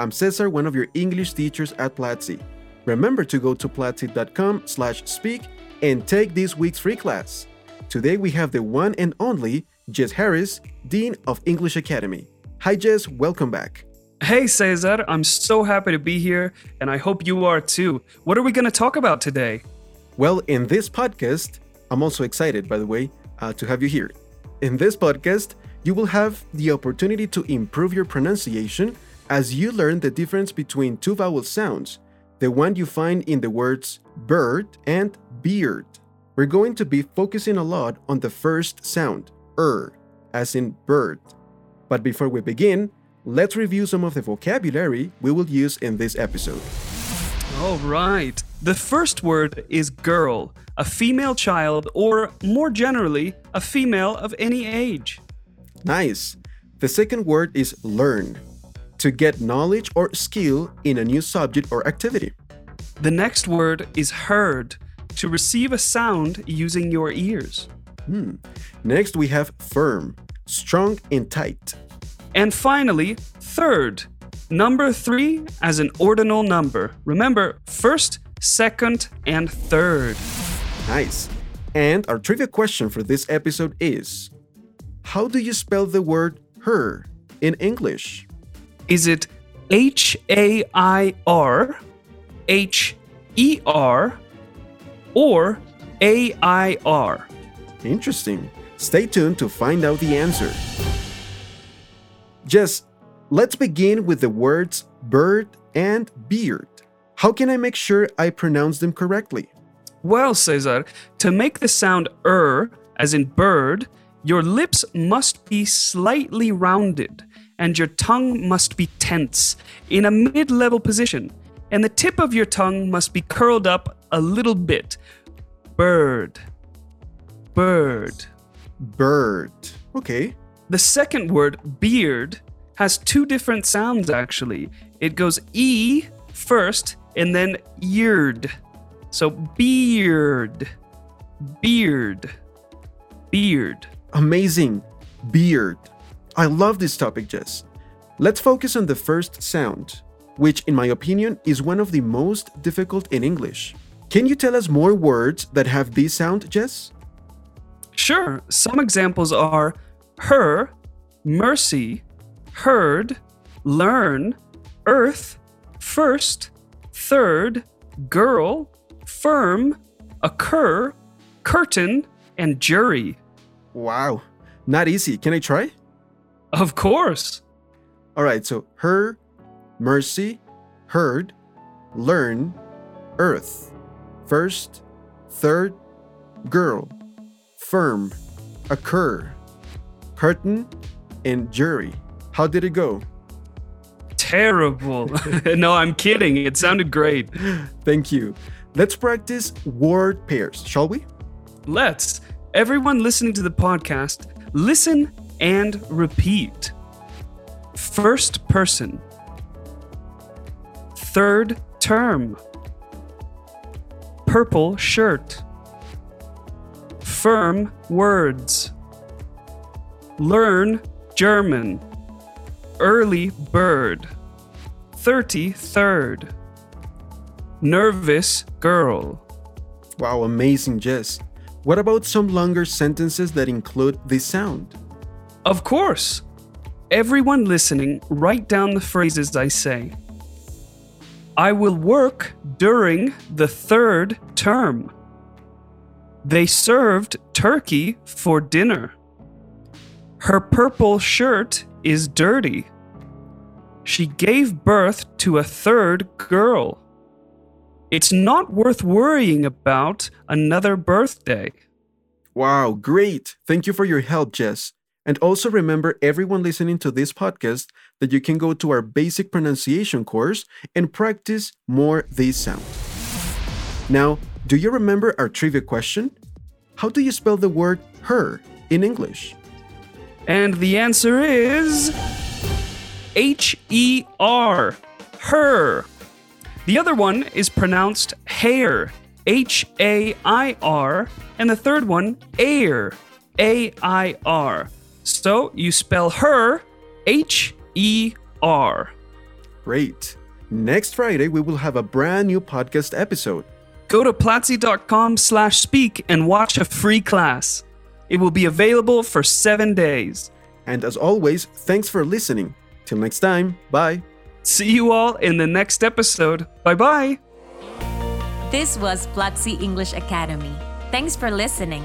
I'm Cesar, one of your English teachers at Platzi. Remember to go to platzi.com slash speak and take this week's free class. Today we have the one and only Jess Harris, Dean of English Academy. Hi Jess, welcome back. Hey Cesar, I'm so happy to be here, and I hope you are too. What are we going to talk about today? Well, in this podcast, I'm also excited, by the way, uh, to have you here. In this podcast, you will have the opportunity to improve your pronunciation as you learn the difference between two vowel sounds, the one you find in the words bird and beard. We're going to be focusing a lot on the first sound, er, as in bird. But before we begin, let's review some of the vocabulary we will use in this episode. All right. The first word is girl, a female child, or more generally, a female of any age. Nice. The second word is learn, to get knowledge or skill in a new subject or activity. The next word is heard, to receive a sound using your ears. Hmm. Next, we have firm, strong and tight. And finally, third, number three as an ordinal number. Remember, first, second, and third. Nice. And our trivia question for this episode is How do you spell the word her in English? Is it H A I R, H E R, or A I R? Interesting. Stay tuned to find out the answer. Jess, let's begin with the words bird and beard. How can I make sure I pronounce them correctly? Well, Cesar, to make the sound er, as in bird, your lips must be slightly rounded and your tongue must be tense in a mid level position, and the tip of your tongue must be curled up a little bit. Bird. Bird. Bird. Okay. The second word, beard, has two different sounds actually. It goes E first and then eared. So beard. Beard. Beard. Amazing. Beard. I love this topic, Jess. Let's focus on the first sound, which, in my opinion, is one of the most difficult in English. Can you tell us more words that have this sound, Jess? Sure. Some examples are her, mercy, heard, learn, earth, first, third, girl, firm, occur, curtain, and jury. Wow. Not easy. Can I try? Of course. All right, so her, mercy, heard, learn, earth, first, third, girl, firm, occur, curtain, and jury. How did it go? Terrible. no, I'm kidding. It sounded great. Thank you. Let's practice word pairs, shall we? Let's. Everyone listening to the podcast, listen and repeat. First person. Third term. Purple shirt. Firm words. Learn German. Early bird. 33rd. Nervous girl. Wow, amazing, Jess. What about some longer sentences that include this sound? Of course. Everyone listening, write down the phrases I say. I will work during the third term. They served turkey for dinner. Her purple shirt is dirty. She gave birth to a third girl. It's not worth worrying about another birthday. Wow, great. Thank you for your help, Jess. And also remember, everyone listening to this podcast, that you can go to our basic pronunciation course and practice more these sounds. Now, do you remember our trivia question? How do you spell the word her in English? And the answer is H E R, her. The other one is pronounced hair, H A I R, and the third one, air, A I R. So you spell her H E R. Great. Next Friday, we will have a brand new podcast episode. Go to platzi.com slash speak and watch a free class. It will be available for seven days. And as always, thanks for listening. Till next time, bye. See you all in the next episode. Bye bye. This was Platzi English Academy. Thanks for listening.